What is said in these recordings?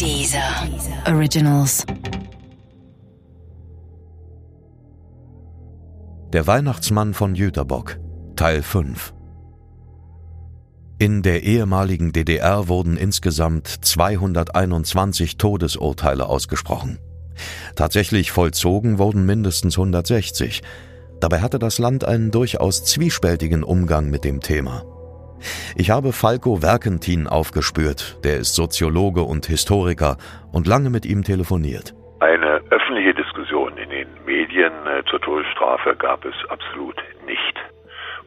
Dieser Originals. Der Weihnachtsmann von Jüterbock Teil 5 In der ehemaligen DDR wurden insgesamt 221 Todesurteile ausgesprochen. Tatsächlich vollzogen wurden mindestens 160. Dabei hatte das Land einen durchaus zwiespältigen Umgang mit dem Thema. Ich habe Falco Werkentin aufgespürt, der ist Soziologe und Historiker, und lange mit ihm telefoniert. Eine öffentliche Diskussion in den Medien äh, zur Todesstrafe gab es absolut nicht.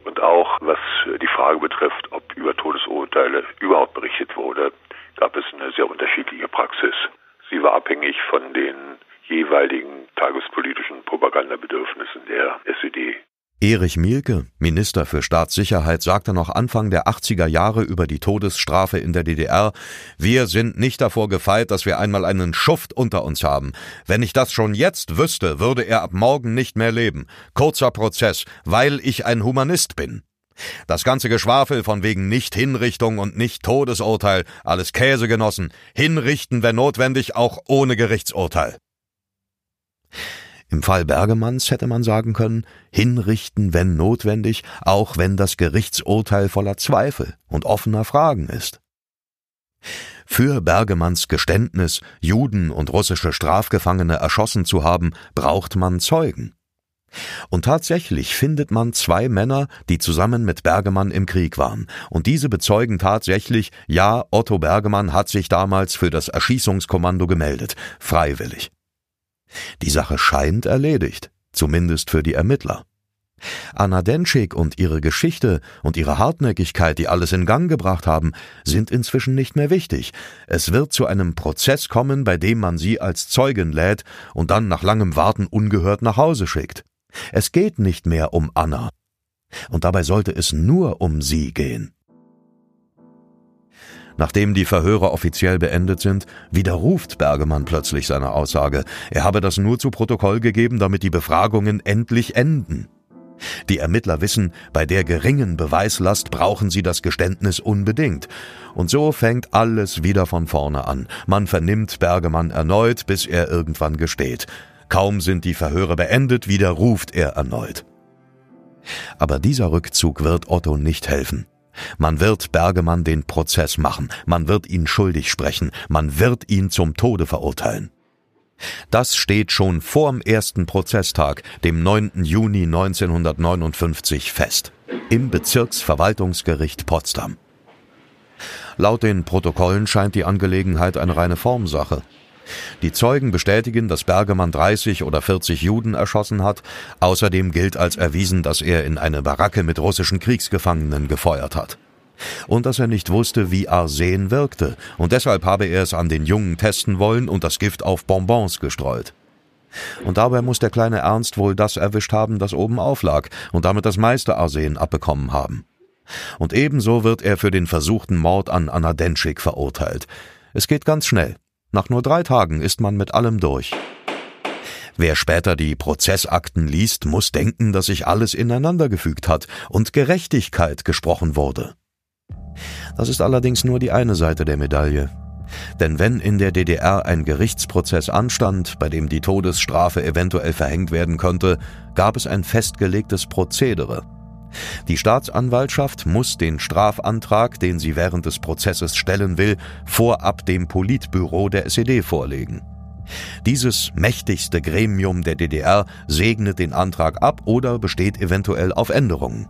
Und auch was die Frage betrifft, ob über Todesurteile überhaupt berichtet wurde, gab es eine sehr unterschiedliche Praxis. Sie war abhängig von den jeweiligen tagespolitischen Propagandabedürfnissen der SED. Erich Mielke, Minister für Staatssicherheit, sagte noch Anfang der 80er Jahre über die Todesstrafe in der DDR, wir sind nicht davor gefeit, dass wir einmal einen Schuft unter uns haben. Wenn ich das schon jetzt wüsste, würde er ab morgen nicht mehr leben. Kurzer Prozess, weil ich ein Humanist bin. Das ganze Geschwafel von wegen Nicht-Hinrichtung und Nicht-Todesurteil, alles Käsegenossen, hinrichten, wenn notwendig, auch ohne Gerichtsurteil. Im Fall Bergemanns hätte man sagen können, hinrichten, wenn notwendig, auch wenn das Gerichtsurteil voller Zweifel und offener Fragen ist. Für Bergemanns Geständnis, Juden und russische Strafgefangene erschossen zu haben, braucht man Zeugen. Und tatsächlich findet man zwei Männer, die zusammen mit Bergemann im Krieg waren. Und diese bezeugen tatsächlich, ja, Otto Bergemann hat sich damals für das Erschießungskommando gemeldet, freiwillig. Die Sache scheint erledigt, zumindest für die Ermittler. Anna Denschik und ihre Geschichte und ihre Hartnäckigkeit, die alles in Gang gebracht haben, sind inzwischen nicht mehr wichtig. Es wird zu einem Prozess kommen, bei dem man sie als Zeugin lädt und dann nach langem Warten ungehört nach Hause schickt. Es geht nicht mehr um Anna. Und dabei sollte es nur um sie gehen. Nachdem die Verhöre offiziell beendet sind, widerruft Bergemann plötzlich seine Aussage. Er habe das nur zu Protokoll gegeben, damit die Befragungen endlich enden. Die Ermittler wissen, bei der geringen Beweislast brauchen sie das Geständnis unbedingt. Und so fängt alles wieder von vorne an. Man vernimmt Bergemann erneut, bis er irgendwann gesteht. Kaum sind die Verhöre beendet, widerruft er erneut. Aber dieser Rückzug wird Otto nicht helfen. Man wird Bergemann den Prozess machen, man wird ihn schuldig sprechen, man wird ihn zum Tode verurteilen. Das steht schon vorm ersten Prozesstag, dem 9. Juni 1959, fest. Im Bezirksverwaltungsgericht Potsdam. Laut den Protokollen scheint die Angelegenheit eine reine Formsache. Die Zeugen bestätigen, dass Bergemann 30 oder 40 Juden erschossen hat. Außerdem gilt als erwiesen, dass er in eine Baracke mit russischen Kriegsgefangenen gefeuert hat. Und dass er nicht wusste, wie Arsen wirkte, und deshalb habe er es an den Jungen testen wollen und das Gift auf Bonbons gestreut. Und dabei muss der kleine Ernst wohl das erwischt haben, das oben auflag, und damit das meiste Arsen abbekommen haben. Und ebenso wird er für den versuchten Mord an Anna Denschik verurteilt. Es geht ganz schnell. Nach nur drei Tagen ist man mit allem durch. Wer später die Prozessakten liest, muss denken, dass sich alles ineinandergefügt hat und Gerechtigkeit gesprochen wurde. Das ist allerdings nur die eine Seite der Medaille. Denn wenn in der DDR ein Gerichtsprozess anstand, bei dem die Todesstrafe eventuell verhängt werden könnte, gab es ein festgelegtes Prozedere. Die Staatsanwaltschaft muss den Strafantrag, den sie während des Prozesses stellen will, vorab dem Politbüro der SED vorlegen. Dieses mächtigste Gremium der DDR segnet den Antrag ab oder besteht eventuell auf Änderungen.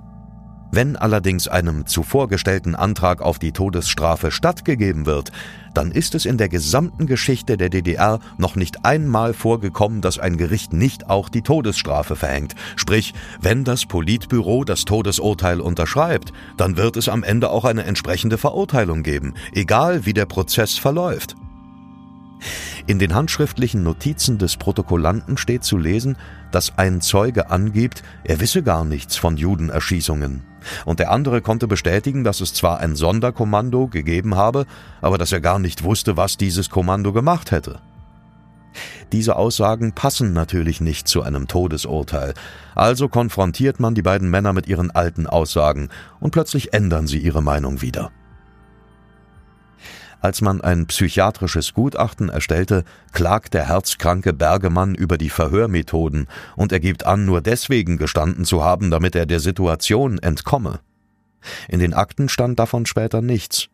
Wenn allerdings einem zuvor gestellten Antrag auf die Todesstrafe stattgegeben wird, dann ist es in der gesamten Geschichte der DDR noch nicht einmal vorgekommen, dass ein Gericht nicht auch die Todesstrafe verhängt. Sprich, wenn das Politbüro das Todesurteil unterschreibt, dann wird es am Ende auch eine entsprechende Verurteilung geben, egal wie der Prozess verläuft. In den handschriftlichen Notizen des Protokollanten steht zu lesen, dass ein Zeuge angibt, er wisse gar nichts von Judenerschießungen. Und der andere konnte bestätigen, dass es zwar ein Sonderkommando gegeben habe, aber dass er gar nicht wusste, was dieses Kommando gemacht hätte. Diese Aussagen passen natürlich nicht zu einem Todesurteil, also konfrontiert man die beiden Männer mit ihren alten Aussagen, und plötzlich ändern sie ihre Meinung wieder. Als man ein psychiatrisches Gutachten erstellte, klagt der herzkranke Bergemann über die Verhörmethoden und er gibt an, nur deswegen gestanden zu haben, damit er der Situation entkomme. In den Akten stand davon später nichts.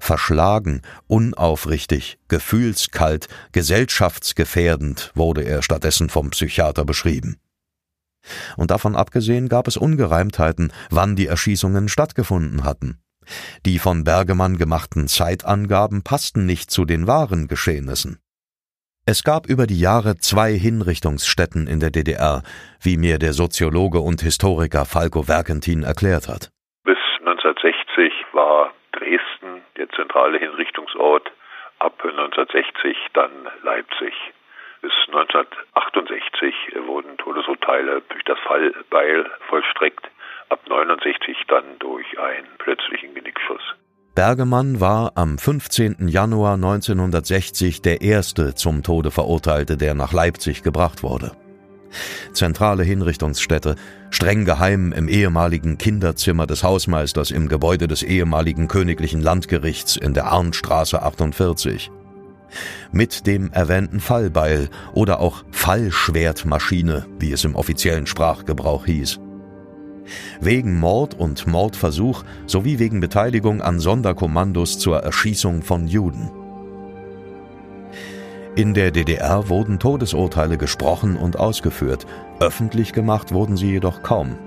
Verschlagen, unaufrichtig, gefühlskalt, gesellschaftsgefährdend wurde er stattdessen vom Psychiater beschrieben. Und davon abgesehen gab es Ungereimtheiten, wann die Erschießungen stattgefunden hatten. Die von Bergemann gemachten Zeitangaben passten nicht zu den wahren Geschehnissen. Es gab über die Jahre zwei Hinrichtungsstätten in der DDR, wie mir der Soziologe und Historiker Falco Werkentin erklärt hat. Bis 1960 war Dresden der zentrale Hinrichtungsort, ab 1960 dann Leipzig. Bis 1968 wurden Todesurteile durch das Fallbeil vollstreckt ab 69 dann durch einen plötzlichen Genickschuss. Bergemann war am 15. Januar 1960 der erste zum Tode Verurteilte, der nach Leipzig gebracht wurde. Zentrale Hinrichtungsstätte, streng geheim im ehemaligen Kinderzimmer des Hausmeisters im Gebäude des ehemaligen Königlichen Landgerichts in der Arnstraße 48. Mit dem erwähnten Fallbeil oder auch Fallschwertmaschine, wie es im offiziellen Sprachgebrauch hieß. Wegen Mord und Mordversuch sowie wegen Beteiligung an Sonderkommandos zur Erschießung von Juden. In der DDR wurden Todesurteile gesprochen und ausgeführt, öffentlich gemacht wurden sie jedoch kaum.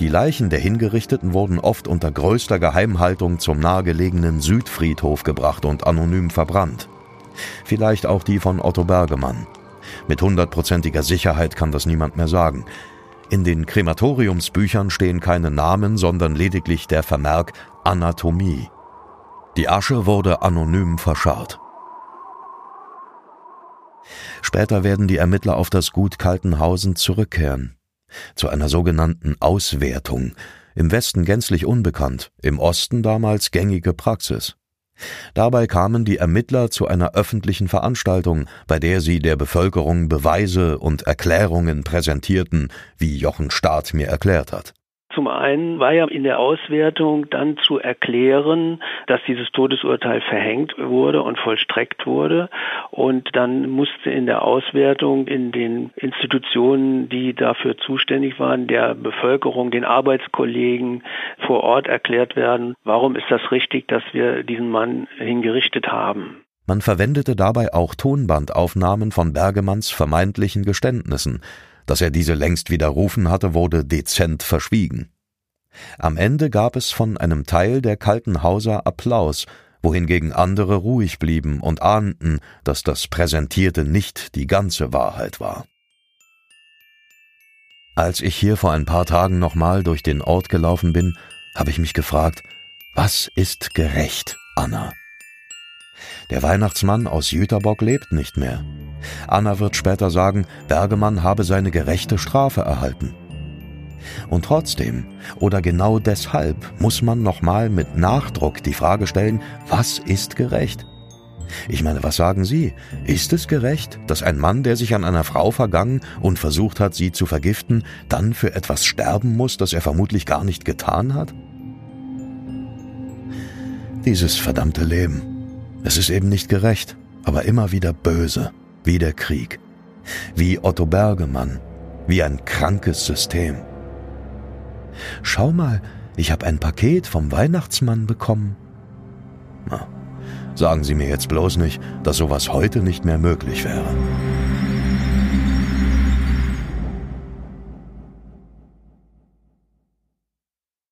Die Leichen der Hingerichteten wurden oft unter größter Geheimhaltung zum nahegelegenen Südfriedhof gebracht und anonym verbrannt. Vielleicht auch die von Otto Bergemann. Mit hundertprozentiger Sicherheit kann das niemand mehr sagen. In den Krematoriumsbüchern stehen keine Namen, sondern lediglich der Vermerk Anatomie. Die Asche wurde anonym verscharrt. Später werden die Ermittler auf das Gut Kaltenhausen zurückkehren. Zu einer sogenannten Auswertung. Im Westen gänzlich unbekannt, im Osten damals gängige Praxis. Dabei kamen die Ermittler zu einer öffentlichen Veranstaltung, bei der sie der Bevölkerung Beweise und Erklärungen präsentierten, wie Jochen Staat mir erklärt hat. Zum einen war ja in der Auswertung dann zu erklären, dass dieses Todesurteil verhängt wurde und vollstreckt wurde. Und dann musste in der Auswertung in den Institutionen, die dafür zuständig waren, der Bevölkerung, den Arbeitskollegen vor Ort erklärt werden, warum ist das richtig, dass wir diesen Mann hingerichtet haben. Man verwendete dabei auch Tonbandaufnahmen von Bergemanns vermeintlichen Geständnissen, dass er diese längst widerrufen hatte, wurde dezent verschwiegen. Am Ende gab es von einem Teil der kalten Hauser Applaus, wohingegen andere ruhig blieben und ahnten, dass das Präsentierte nicht die ganze Wahrheit war. Als ich hier vor ein paar Tagen nochmal durch den Ort gelaufen bin, habe ich mich gefragt, was ist gerecht, Anna? Der Weihnachtsmann aus Jüterbock lebt nicht mehr. Anna wird später sagen, Bergemann habe seine gerechte Strafe erhalten. Und trotzdem, oder genau deshalb, muss man nochmal mit Nachdruck die Frage stellen, was ist gerecht? Ich meine, was sagen Sie? Ist es gerecht, dass ein Mann, der sich an einer Frau vergangen und versucht hat, sie zu vergiften, dann für etwas sterben muss, das er vermutlich gar nicht getan hat? Dieses verdammte Leben. Es ist eben nicht gerecht, aber immer wieder böse wie der Krieg, wie Otto Bergemann, wie ein krankes System. Schau mal, ich habe ein Paket vom Weihnachtsmann bekommen. Na, sagen Sie mir jetzt bloß nicht, dass sowas heute nicht mehr möglich wäre.